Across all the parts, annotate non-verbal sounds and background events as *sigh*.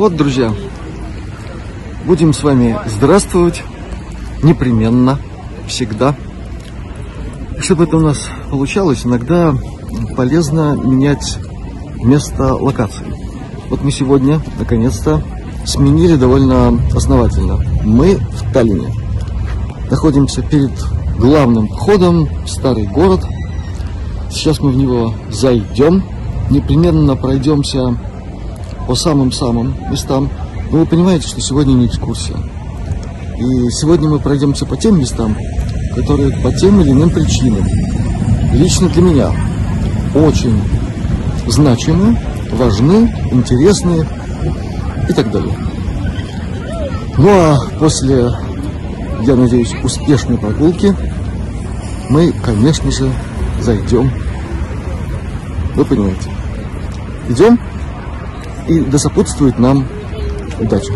Вот, друзья, будем с вами здравствовать непременно, всегда. Чтобы это у нас получалось, иногда полезно менять место локации. Вот мы сегодня, наконец-то, сменили довольно основательно. Мы в Таллине. Находимся перед главным входом в старый город. Сейчас мы в него зайдем. Непременно пройдемся по самым-самым местам. Но вы понимаете, что сегодня не экскурсия. И сегодня мы пройдемся по тем местам, которые по тем или иным причинам лично для меня очень значимы, важны, интересны и так далее. Ну а после, я надеюсь, успешной прогулки мы, конечно же, зайдем. Вы понимаете. Идем, и да сопутствует нам удача.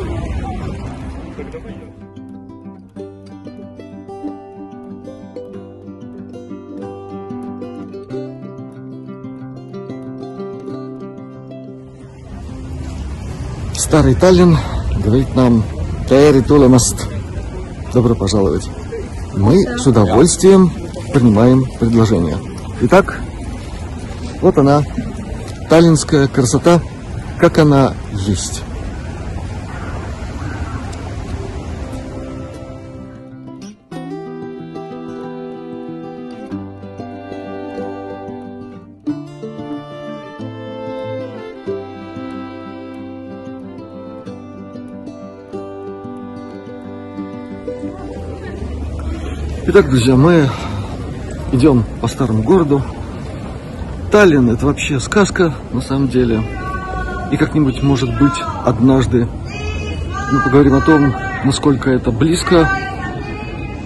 Старый Таллин говорит нам Тери Тулемаст. Добро пожаловать. Мы с удовольствием принимаем предложение. Итак, вот она, таллинская красота, как она есть. Итак, друзья, мы идем по старому городу. Таллин это вообще сказка, на самом деле. И как-нибудь, может быть, однажды мы поговорим о том, насколько это близко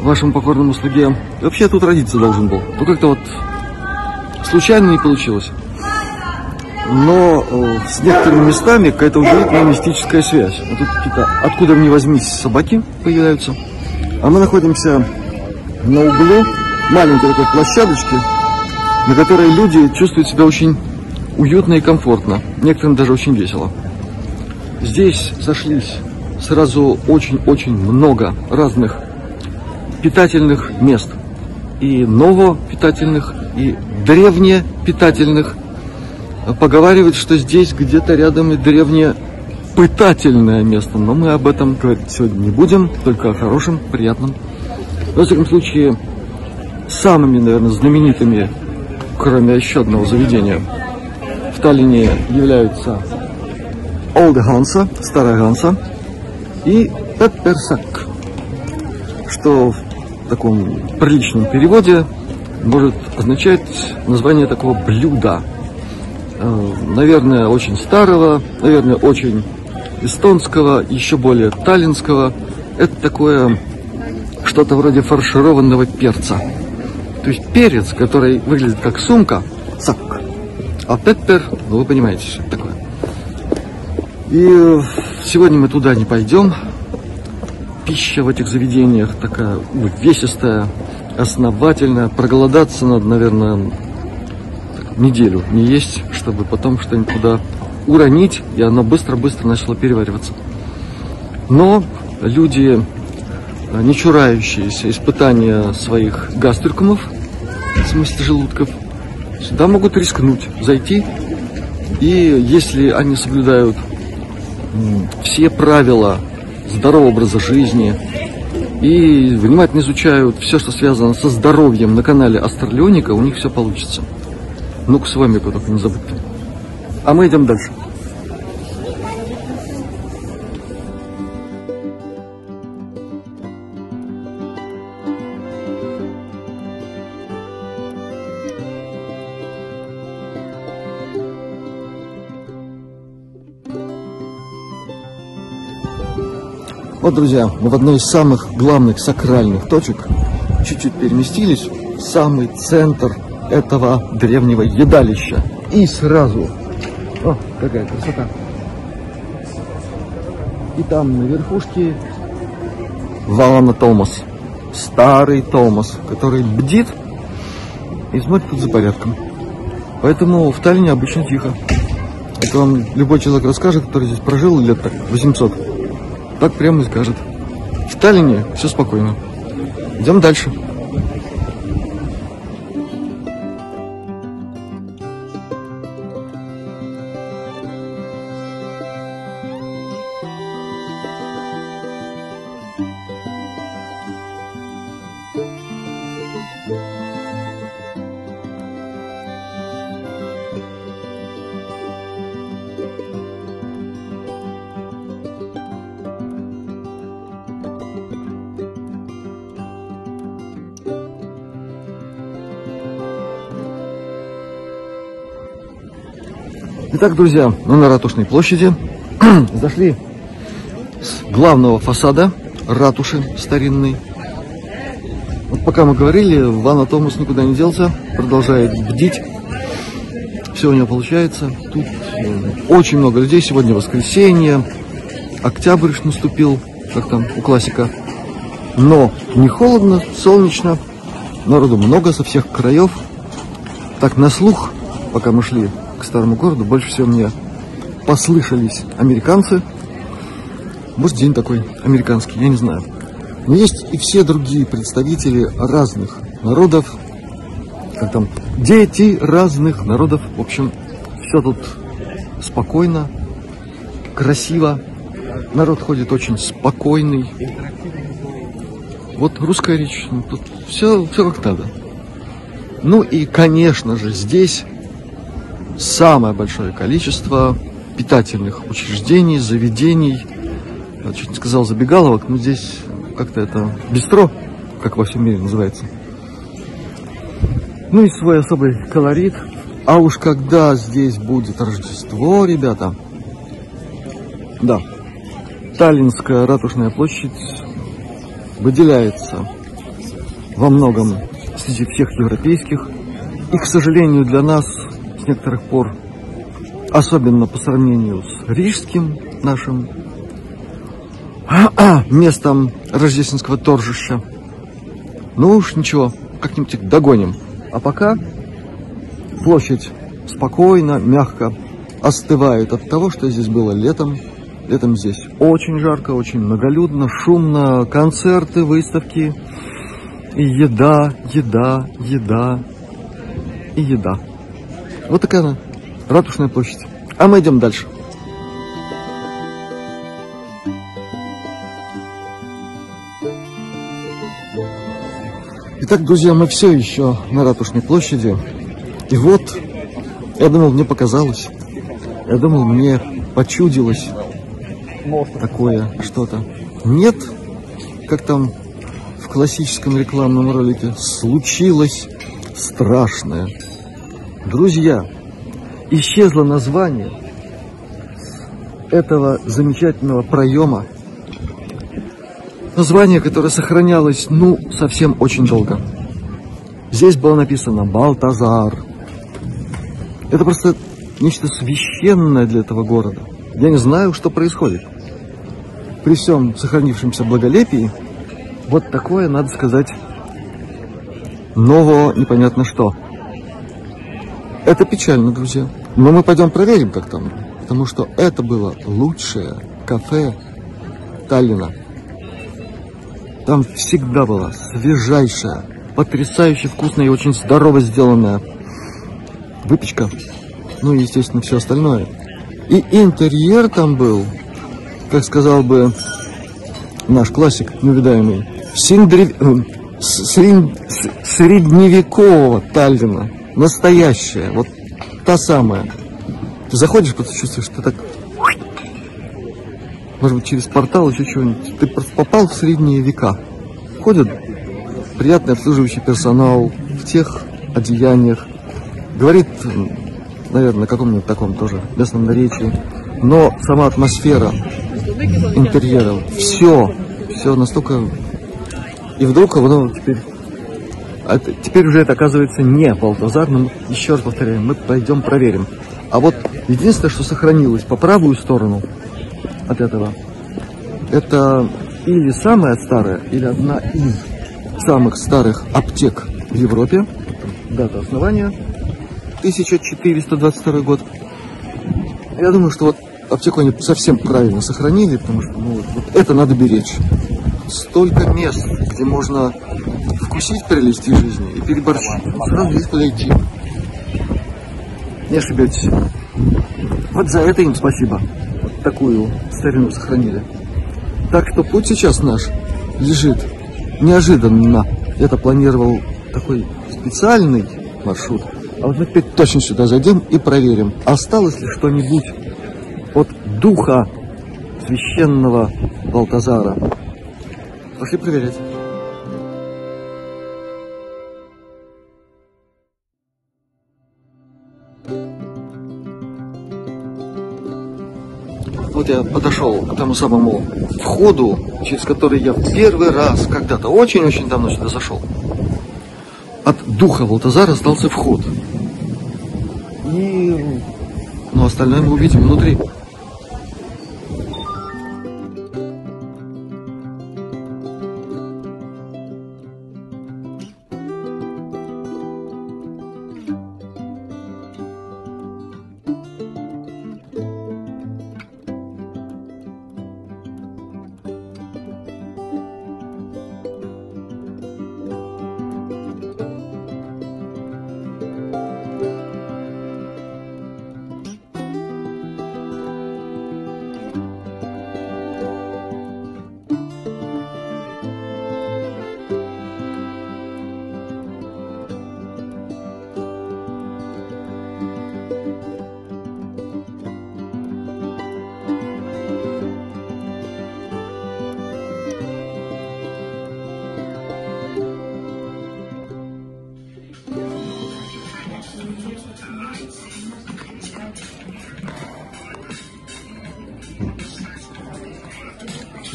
вашему покорному слуге. И вообще я тут родиться должен был. Но как-то вот случайно не получилось. Но э, с некоторыми местами какая-то удивительная мистическая связь. Вот тут какие-то, откуда ни возьмись, собаки появляются. А мы находимся на углу маленькой такой площадочки, на которой люди чувствуют себя очень уютно и комфортно. Некоторым даже очень весело. Здесь сошлись сразу очень-очень много разных питательных мест. И новопитательных, и древнепитательных. Поговаривают, что здесь где-то рядом и древнее пытательное место, но мы об этом говорить сегодня не будем, только о хорошем, приятном во всяком случае, самыми, наверное, знаменитыми, кроме еще одного заведения, в Таллине являются Олда Ганса, Старая Ганса и Пепперсак, что в таком приличном переводе может означать название такого блюда. Э, наверное, очень старого, наверное, очень эстонского, еще более таллинского. Это такое что-то вроде фаршированного перца. То есть перец, который выглядит как сумка, сак. А пеппер, ну вы понимаете, что это такое. И сегодня мы туда не пойдем. Пища в этих заведениях такая увесистая, основательная. Проголодаться надо, наверное, неделю не есть, чтобы потом что-нибудь туда уронить, и оно быстро-быстро начало перевариваться. Но люди не чурающиеся испытания своих гастрикумов, в смысле желудков, сюда могут рискнуть, зайти. И если они соблюдают все правила здорового образа жизни и внимательно изучают все, что связано со здоровьем на канале Астралионика, у них все получится. Ну-ка с вами только не забудьте. А мы идем дальше. Вот, друзья, мы в одной из самых главных сакральных точек чуть-чуть переместились в самый центр этого древнего едалища. И сразу... О, какая красота! И там на верхушке Валана Томас. Старый Томас, который бдит и смотрит тут за порядком. Поэтому в Таллине обычно тихо. Это вам любой человек расскажет, который здесь прожил лет так 800. Так прямо и скажет. В Таллине все спокойно. Идем дальше. Итак, друзья, мы на Ратушной площади. *clears throat* Зашли с главного фасада ратуши старинной. Вот пока мы говорили, Ванна Томас никуда не делся, продолжает бдить. Все у него получается. Тут э, очень много людей. Сегодня воскресенье. Октябрь наступил, как там у классика. Но не холодно, солнечно. Народу много со всех краев. Так, на слух, пока мы шли к старому городу, больше всего мне послышались американцы. Может, день такой американский, я не знаю. Но есть и все другие представители разных народов, как там, дети разных народов. В общем, все тут спокойно, красиво. Народ ходит очень спокойный. Вот русская речь, ну, тут все, все как надо. Ну и, конечно же, здесь самое большое количество питательных учреждений, заведений. Я чуть не сказал забегаловок, но здесь как-то это бистро, как во всем мире называется. Ну и свой особый колорит. А уж когда здесь будет Рождество, ребята, да, Таллинская ратушная площадь выделяется во многом среди всех европейских. И, к сожалению, для нас некоторых пор, особенно по сравнению с рижским нашим *clears throat* местом рождественского торжища. Ну уж ничего, как-нибудь догоним. А пока площадь спокойно, мягко остывает от того, что здесь было летом. Летом здесь очень жарко, очень многолюдно, шумно, концерты, выставки, и еда, еда, еда и еда. Вот такая она, Ратушная площадь. А мы идем дальше. Итак, друзья, мы все еще на Ратушной площади. И вот, я думал, мне показалось. Я думал, мне почудилось такое что-то. Нет, как там в классическом рекламном ролике, случилось страшное. Друзья, исчезло название этого замечательного проема. Название, которое сохранялось, ну, совсем очень долго. Здесь было написано «Балтазар». Это просто нечто священное для этого города. Я не знаю, что происходит. При всем сохранившемся благолепии, вот такое, надо сказать, нового непонятно что – это печально, друзья. Но мы пойдем проверим, как там. Потому что это было лучшее кафе Таллина. Там всегда была свежайшая, потрясающе вкусная и очень здорово сделанная выпечка. Ну и, естественно, все остальное. И интерьер там был, как сказал бы наш классик неувидаемый, синдрев... Э, средневекового Таллина настоящая, вот та самая. Ты заходишь, просто чувствуешь, что так, может быть, через портал еще чего-нибудь. Ты попал в средние века. Ходит приятный обслуживающий персонал в тех одеяниях. Говорит, наверное, на каком-нибудь таком тоже местном наречии. Но сама атмосфера интерьера, все, все настолько... И вдруг оно теперь а теперь уже это оказывается не Балтазар, но еще раз повторяю, мы пойдем проверим. А вот единственное, что сохранилось по правую сторону от этого, это или самая старая, или одна из самых старых аптек в Европе. Дата основания 1422 год. Я думаю, что вот аптеку они совсем правильно сохранили, потому что ну, вот это надо беречь. Столько мест, где можно вкусить прелести жизни и переборщить. Сразу куда идти. Не ошибетесь. Вот за это им спасибо. Вот такую старину сохранили. Так что путь сейчас наш лежит неожиданно. Я-то планировал такой специальный маршрут. А вот мы теперь точно сюда зайдем и проверим, осталось ли что-нибудь от духа священного Балтазара. Пошли проверять. Вот я подошел к тому самому входу, через который я в первый раз когда-то очень-очень давно сюда зашел. От духа Валтазара остался вход. И ну, остальное мы увидим внутри.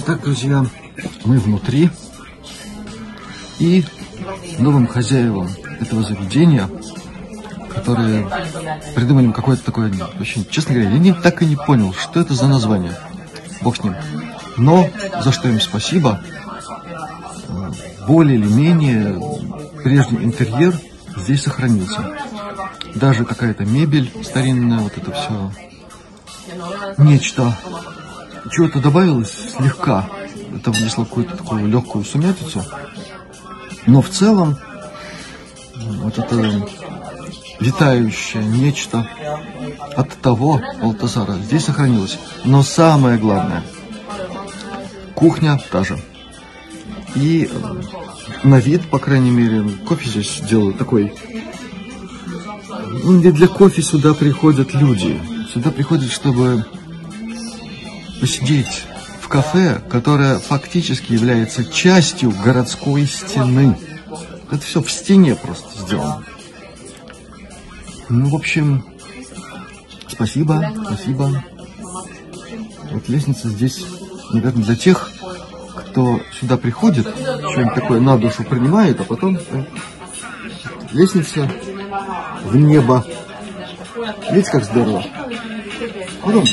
Итак, друзья, мы внутри. И новым хозяевам этого заведения, которые придумали какое-то такое... Очень, честно говоря, я не, так и не понял, что это за название. Бог с ним. Но за что им спасибо, более или менее прежний интерьер здесь сохранился. Даже какая-то мебель старинная, вот это все. Нечто чего-то добавилось слегка. Это внесло какую-то такую легкую сумятицу. Но в целом вот это витающее нечто от того Балтазара здесь сохранилось. Но самое главное, кухня та же. И на вид, по крайней мере, кофе здесь делают такой. Не для кофе сюда приходят люди. Сюда приходят, чтобы посидеть в кафе, которое фактически является частью городской стены. Это все в стене просто сделано. Ну, в общем, спасибо, спасибо. Вот лестница здесь, наверное, для тех, кто сюда приходит, что-нибудь такое на душу принимает, а потом э, лестница в небо. Видите, как здорово? Потом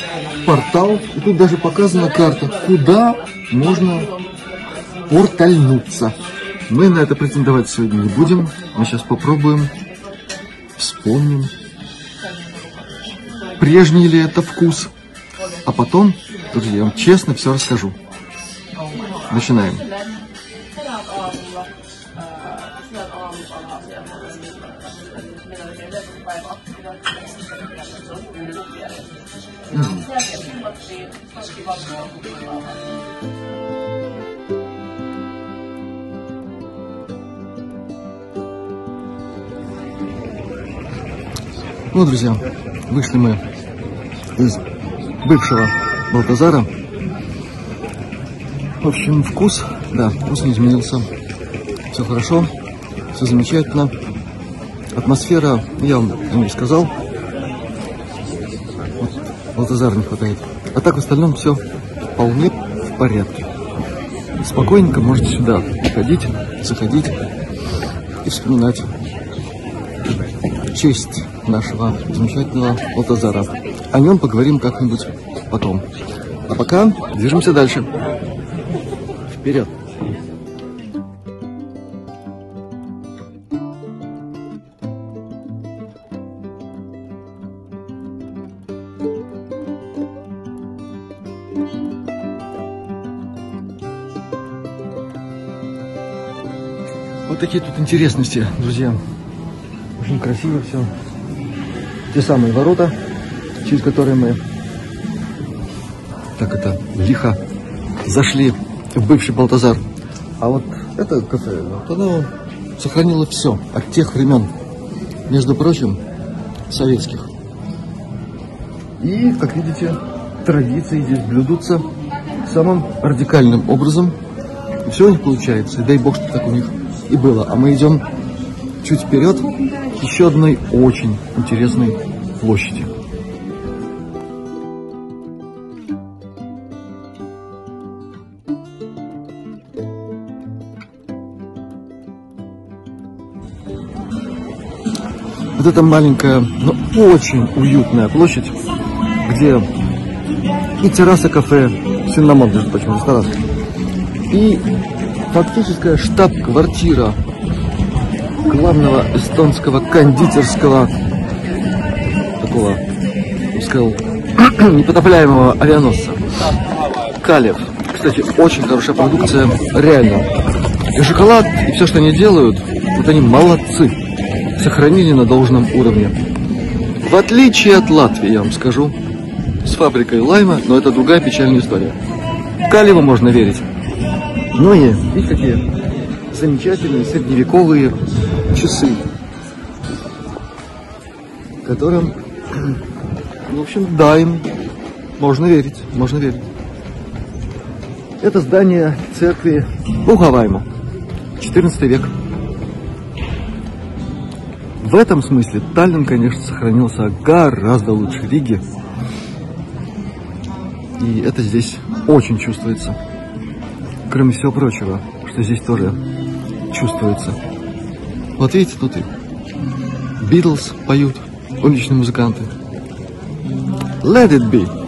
портал, и тут даже показана карта, куда можно портальнуться. Мы на это претендовать сегодня не будем. Мы сейчас попробуем, вспомним, прежний ли это вкус. А потом, друзья, я вам честно все расскажу. Начинаем. Ну, друзья, вышли мы из бывшего Балтазара. В общем, вкус, да, вкус не изменился. Все хорошо, все замечательно. Атмосфера, я вам о ней сказал. Балтазара не хватает. А так в остальном все вполне в порядке. Спокойненько можете сюда ходить, заходить и вспоминать честь нашего замечательного Балтазара. О нем поговорим как-нибудь потом. А пока движемся дальше. Вперед! Такие тут интересности, друзья. Очень красиво все. Те самые ворота, через которые мы так это лихо зашли в бывший Балтазар. А вот это кафе, вот оно сохранило все от тех времен, между прочим, советских. И, как видите, традиции здесь блюдутся самым радикальным образом. И все у них получается. И дай бог, что так у них и было. А мы идем чуть вперед к еще одной очень интересной площади. Вот эта маленькая, но очень уютная площадь, где и терраса кафе, Синнамон, между прочим, ресторан, и фактическая штаб-квартира главного эстонского кондитерского такого, сказал, *clears throat* непотопляемого авианосца. Калев. Кстати, очень хорошая продукция, реально. И шоколад, и все, что они делают, вот они молодцы. Сохранили на должном уровне. В отличие от Латвии, я вам скажу, с фабрикой лайма, но это другая печальная история. Калеву можно верить. Ну и, видите, какие замечательные средневековые часы, которым, ну, в общем, да, им можно верить, можно верить. Это здание церкви Бугавайма, 14 век. В этом смысле Таллин, конечно, сохранился гораздо лучше Риги. И это здесь очень чувствуется. Кроме всего прочего, что здесь тоже чувствуется. Вот видите, тут и Битлз поют, уличные музыканты. Let it be.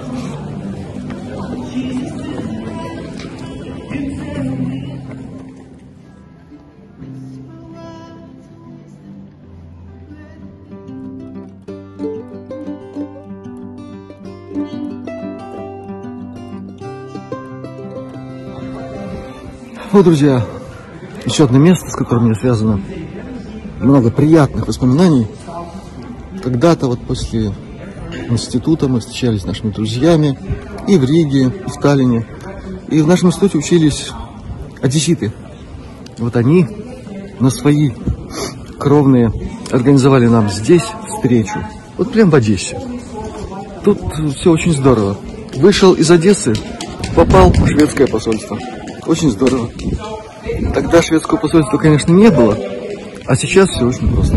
Вот, друзья, еще одно место, с которым мне связано много приятных воспоминаний. Когда-то вот после института мы встречались с нашими друзьями и в Риге, и в Таллине. И в нашем институте учились одесситы. Вот они на свои кровные организовали нам здесь встречу. Вот прям в Одессе. Тут все очень здорово. Вышел из Одессы, попал в шведское посольство. Очень здорово. Тогда шведского посольства, конечно, не было, а сейчас все очень просто.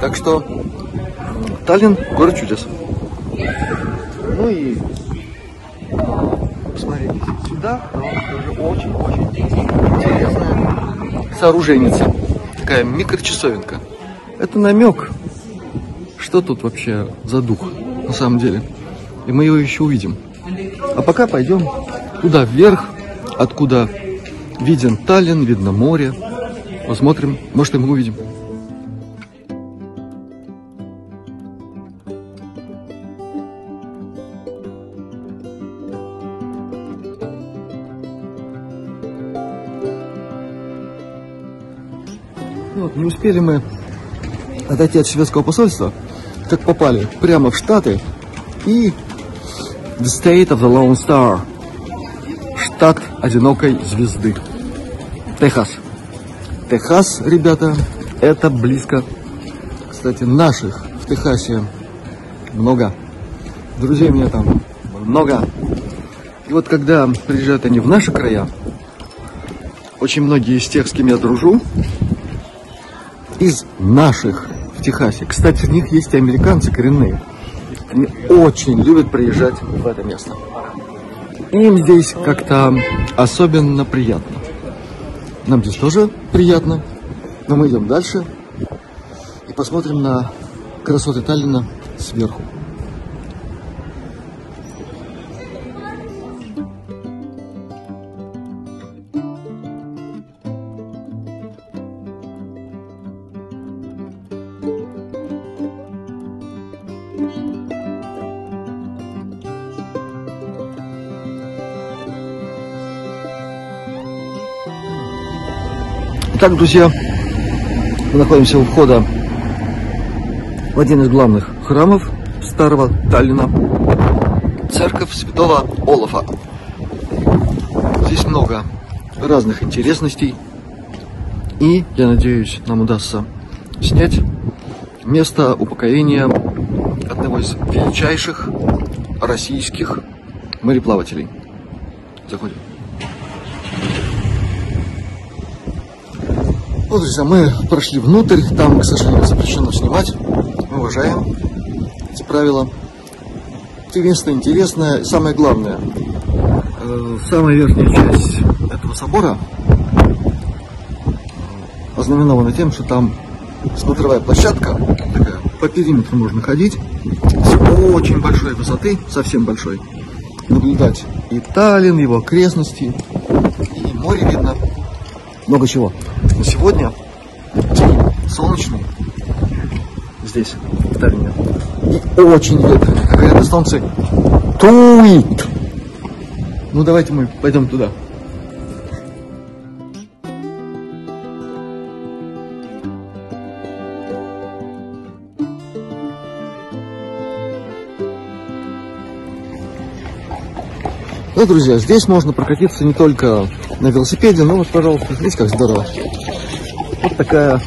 Так что Таллин – город чудес. Ну и посмотрите сюда, тоже очень-очень интересная сооруженница. Такая микрочасовенка. Это намек, что тут вообще за дух на самом деле. И мы его еще увидим. А пока пойдем туда вверх, откуда виден Таллин, видно море. Посмотрим, может и мы увидим. Ну вот, не успели мы отойти от шведского посольства, как попали прямо в Штаты и The State of the Lone Star, штат одинокой звезды, Техас. Техас, ребята, это близко. Кстати, наших в Техасе много. Друзей у меня там много. И вот когда приезжают они в наши края, очень многие из тех, с кем я дружу, из наших в Техасе. Кстати, в них есть и американцы коренные. Они очень любят приезжать в это место. Им здесь как-то особенно приятно. Нам здесь тоже приятно, но мы идем дальше и посмотрим на красоты Таллина сверху. Итак, друзья, Мы находимся у входа в один из главных храмов старого Таллина. Церковь святого Олафа. Здесь много разных интересностей. И, я надеюсь, нам удастся снять место упокоения одного из величайших российских мореплавателей. Заходим. Вот, друзья, мы прошли внутрь, там, к сожалению, запрещено снимать. Мы уважаем эти правила. Единственное интересное, самое главное, э, самая верхняя часть этого собора ознаменована тем, что там смотровая площадка, такая, по периметру можно ходить, с очень большой высоты, совсем большой, наблюдать и Таллин, его окрестности, и море видно, много чего. Но сегодня день солнечный здесь, в Таллине, и очень ветреный, как говорят эстонцы, туит. Ну давайте мы пойдем туда. Ну, друзья, здесь можно прокатиться не только на велосипеде, но вот, пожалуйста, смотрите, как здорово. Вот такая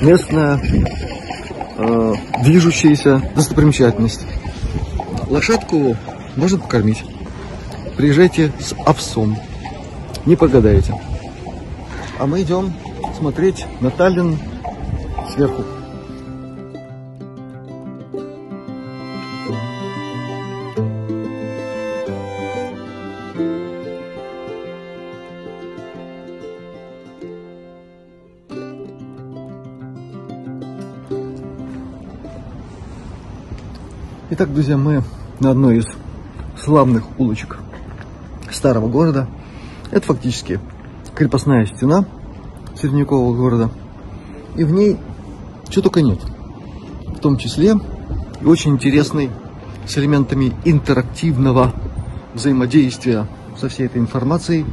местная э, движущаяся достопримечательность. Лошадку можно покормить. Приезжайте с овсом. Не погадаете. А мы идем смотреть на Таллин сверху. Итак, друзья, мы на одной из славных улочек старого города. Это фактически крепостная стена средневекового города. И в ней чего только нет. В том числе и очень интересный с элементами интерактивного взаимодействия со всей этой информацией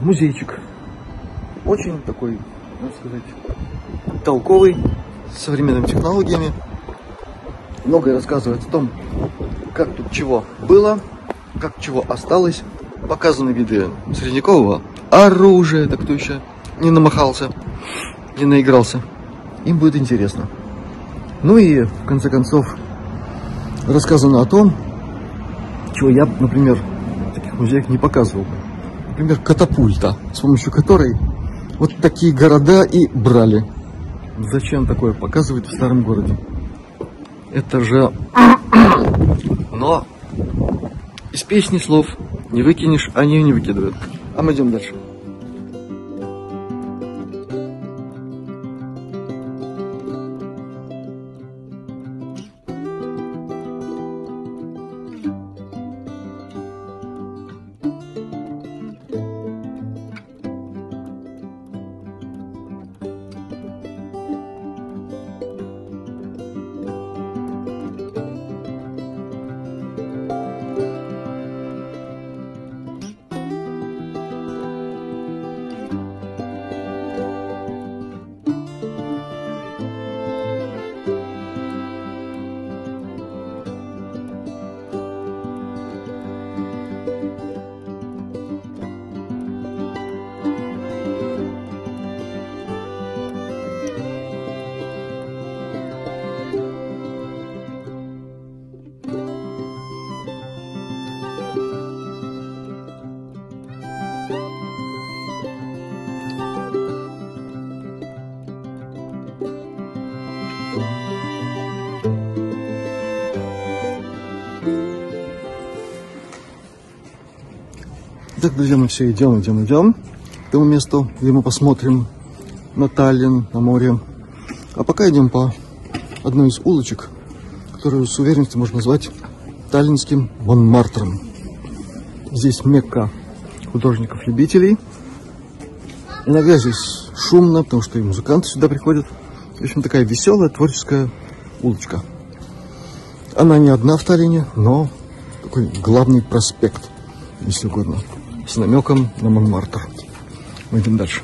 музейчик. Очень такой, можно сказать, толковый, с современными технологиями многое рассказывает о том, как тут чего было, как чего осталось. Показаны виды средневекового оружия, так кто еще не намахался, не наигрался. Им будет интересно. Ну и, в конце концов, рассказано о том, чего я, например, в таких музеях не показывал. Например, катапульта, с помощью которой вот такие города и брали. Зачем такое показывать в старом городе? Это же... Но из песни слов не выкинешь, они не выкидывают. А мы идем дальше. Итак, друзья, мы все идем, идем, идем к тому месту, где мы посмотрим на Таллин, на море. А пока идем по одной из улочек, которую с уверенностью можно назвать таллинским Монмартром. Здесь Мекка художников-любителей. Иногда здесь шумно, потому что и музыканты сюда приходят. В общем, такая веселая творческая улочка. Она не одна в Таллине, но такой главный проспект, если угодно с намеком на Монмартр. Мы идем дальше.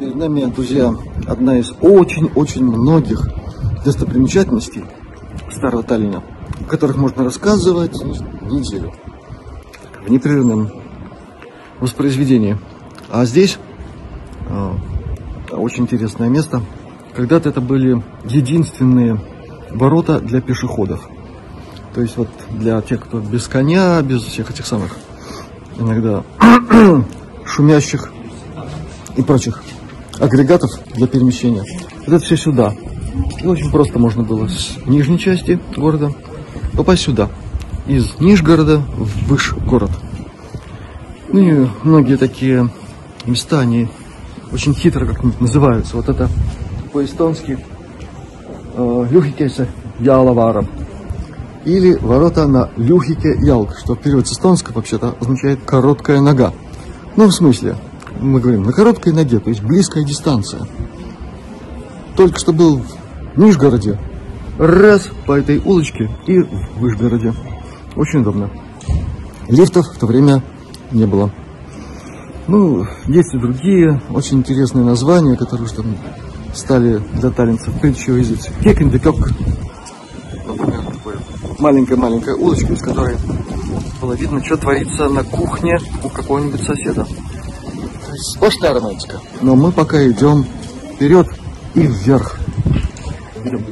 Перед нами, друзья, одна из очень-очень многих достопримечательностей Старого Таллина, о которых можно рассказывать неделю в непрерывном воспроизведении. А здесь э, очень интересное место. Когда-то это были единственные ворота для пешеходов. То есть вот для тех, кто без коня, без всех этих самых иногда *clears throat* шумящих и прочих агрегатов для перемещения. Вот это все сюда. И очень просто можно было с нижней части города попасть сюда. Из Нижгорода в выш город. Ну и многие такие места, они очень хитро как-нибудь называются. Вот это по-эстонски э, Люхикеса Ялаваров. Или ворота на Люхике Ялк, что в переводе с эстонского вообще-то означает короткая нога. Ну, в смысле, мы говорим, на короткой ноге, то есть близкая дистанция. Только что был в Нижгороде, раз по этой улочке и в Вышгороде. Очень удобно. Лифтов в то время не было. Ну, есть и другие очень интересные названия, которые что стали для таллинцев притчу языц. Кекендекок. Например, маленькая-маленькая улочка, из которой было видно, что творится на кухне у какого-нибудь соседа. Сплошная романтика. Но мы пока идем вперед и вверх. Идем.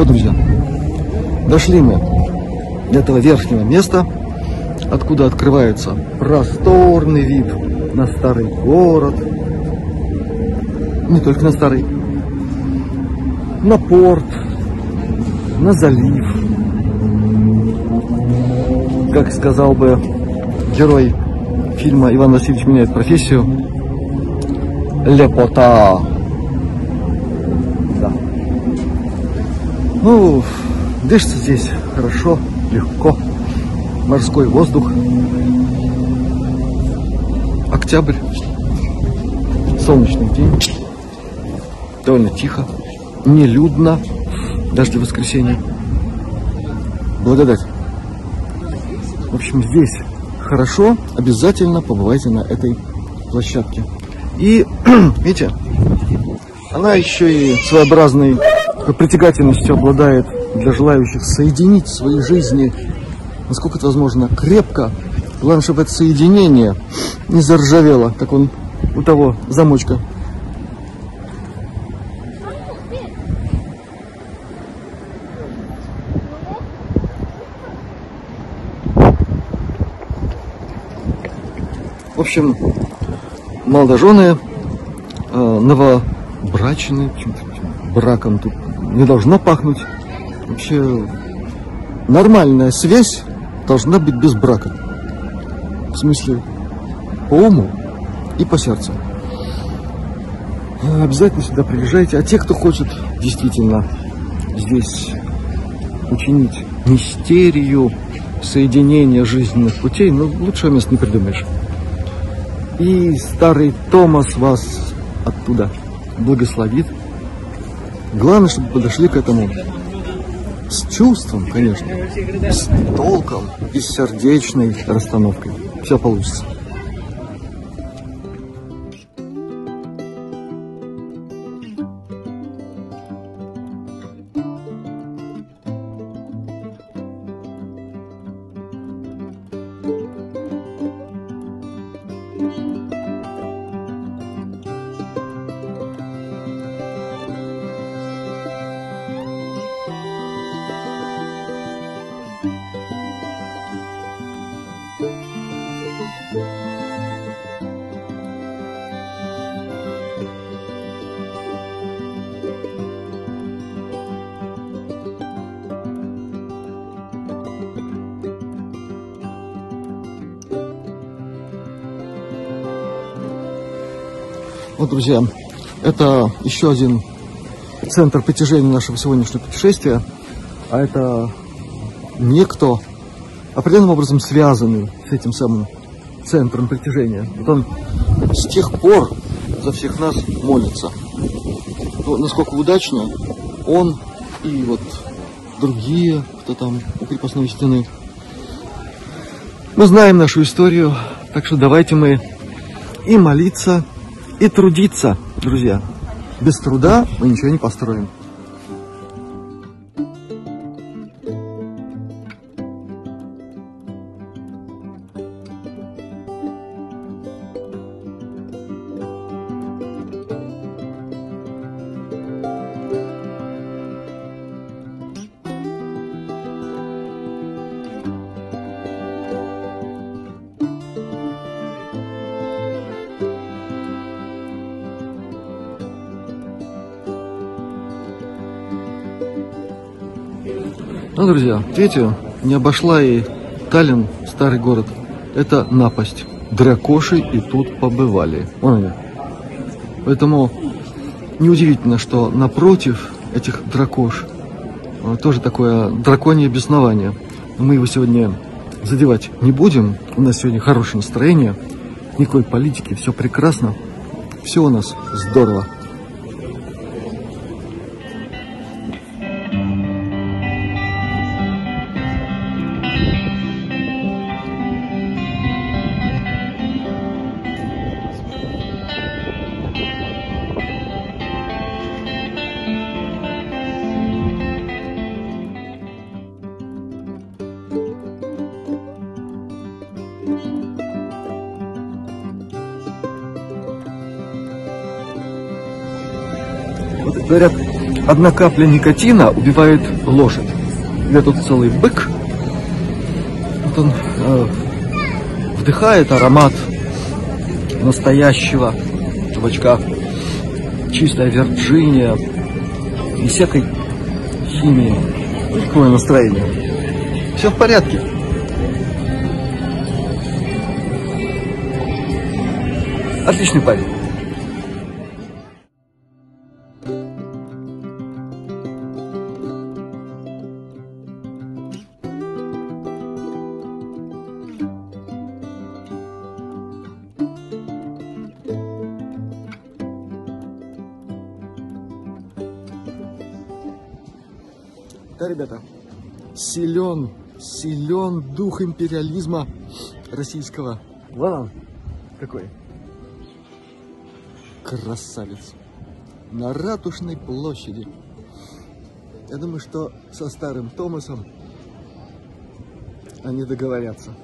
Вот, друзья, дошли мы до этого верхнего места, откуда открывается просторный вид на старый город. Не только на старый, на порт, на залив. Как сказал бы герой фильма «Иван Васильевич меняет профессию», лепота. Ну, дышится здесь хорошо, легко. Морской воздух. Октябрь. Солнечный день. Довольно тихо. Нелюдно. Даже для воскресенья. Благодать. В общем, здесь хорошо. Обязательно побывайте на этой площадке. И, *clears throat* видите, она еще и притягательностью обладает для желающих соединить свои жизни, насколько это возможно, крепко. Главное, чтобы это соединение не заржавело, как он у того замочка. В общем, молодожены, э, новобрачные, браком тут не должно пахнуть. Вообще нормальная связь должна быть без брака. В смысле, по уму и по сердцу. Обязательно сюда приезжайте. А те, кто хочет действительно здесь учинить мистерию соединения жизненных путей, ну, лучшего места не придумаешь. И старый Томас вас оттуда благословит. Главное, чтобы подошли к этому с чувством, конечно, с толком и сердечной расстановкой. Все получится. Вот, друзья, это еще один центр притяжения нашего сегодняшнего путешествия. А это некто, определенным образом связанный с этим самым центром притяжения. Вот он с тех пор за всех нас молится. Но насколько удачно, он и вот другие, кто там у крепостной стены. Мы знаем нашу историю, так что давайте мы и молиться, и трудиться, друзья. Без труда мы ничего не построим. Ну, друзья, видите, не обошла и Таллин, старый город. Это напасть. Дракоши и тут побывали. Вон они. Поэтому неудивительно, что напротив этих дракош э, тоже такое драконье беснование. Мы его сегодня задевать не будем. У нас сегодня хорошее настроение. Никакой политики, все прекрасно. Все у нас здорово. Говорят, одна капля никотина убивает лошадь. Я тут целый бык. Вот он э, вдыхает аромат настоящего табачка, чистая Вирджиния, и всякой химии. Какое настроение. Все в порядке. Отличный парень. Силен дух империализма российского. Вон он, какой. Красавец. На Ратушной площади. Я думаю, что со старым Томасом они договорятся.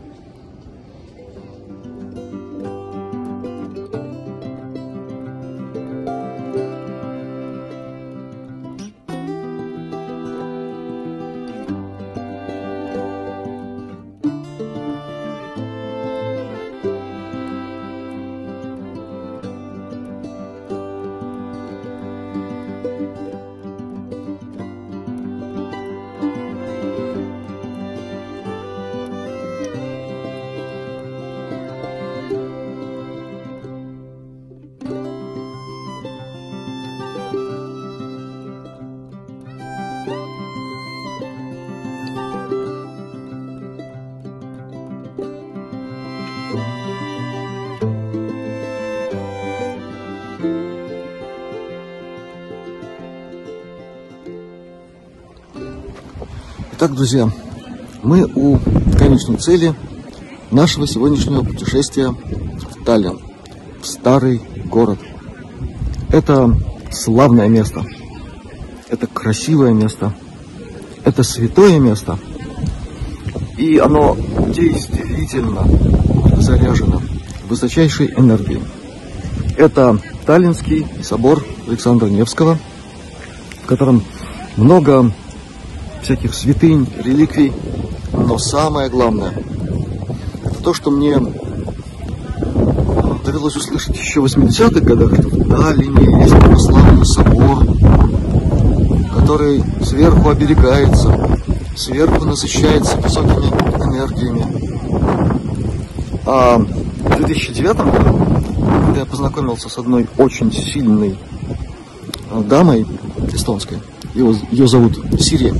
Итак, друзья, мы у конечной цели нашего сегодняшнего путешествия в Таллин, в старый город. Это славное место, это красивое место, это святое место, и оно действительно заряжено высочайшей энергией. Это Таллинский собор Александра Невского, в котором много всяких святынь, реликвий. Но самое главное, это то, что мне довелось услышать еще в 80-х годах, что в Таллине есть православный собор, который сверху оберегается, сверху насыщается высокими энергиями. А в 2009 году когда я познакомился с одной очень сильной э, дамой эстонской. Ее, ее зовут Сирия.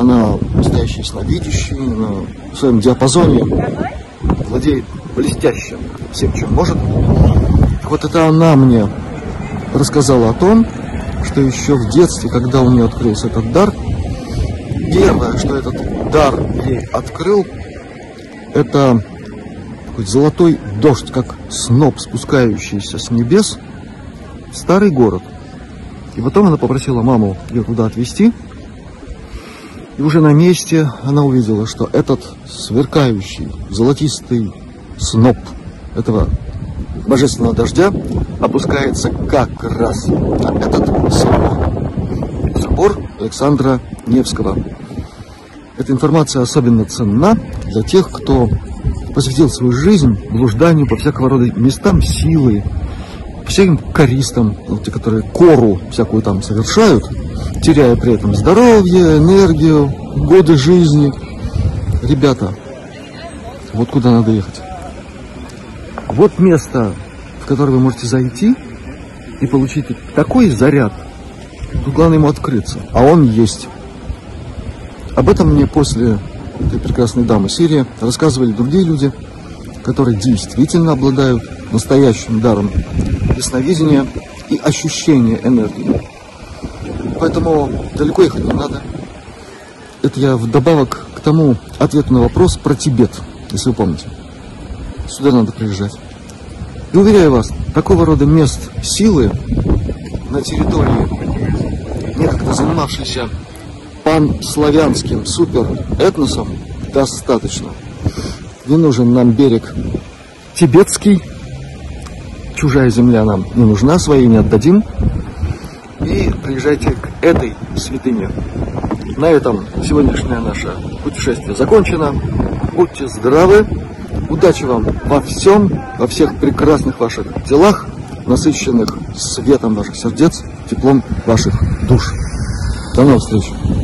Она настоящая ясновидящая, на своем диапазоне владеет блестящим всем, чем может. Вот это она мне рассказала о том, что еще в детстве, когда у нее открылся этот дар, первое, что этот дар ей открыл, это такой золотой дождь, как сноп, спускающийся с небес в старый город. И потом она попросила маму ее туда отвезти. И уже на месте она увидела, что этот сверкающий, золотистый сноп этого божественного дождя опускается как раз на этот собор. Собор Александра Невского. Эта информация особенно ценна для тех, кто посвятил свою жизнь блужданию по всякого рода местам силы, всяким користам, те, которые кору всякую там совершают, теряя при этом здоровье, энергию, годы жизни. Ребята, вот куда надо ехать. Вот место, в которое вы можете зайти и получить такой заряд. Тут главное ему открыться, а он есть. Об этом мне после этой прекрасной дамы Сирии рассказывали другие люди, которые действительно обладают настоящим даром ясновидения и ощущения энергии. Поэтому далеко ехать не надо. Это я вдобавок к тому ответу на вопрос про Тибет, если вы помните. Сюда надо приезжать. И уверяю вас, такого рода мест силы на территории, некогда занимавшейся панславянским суперэтносом, достаточно. Не нужен нам берег тибетский, чужая земля нам не нужна, свои не отдадим. И приезжайте к этой святыне. На этом сегодняшнее наше путешествие закончено. Будьте здравы, удачи вам во всем, во всех прекрасных ваших делах, насыщенных светом ваших сердец, теплом ваших душ. До новых встреч!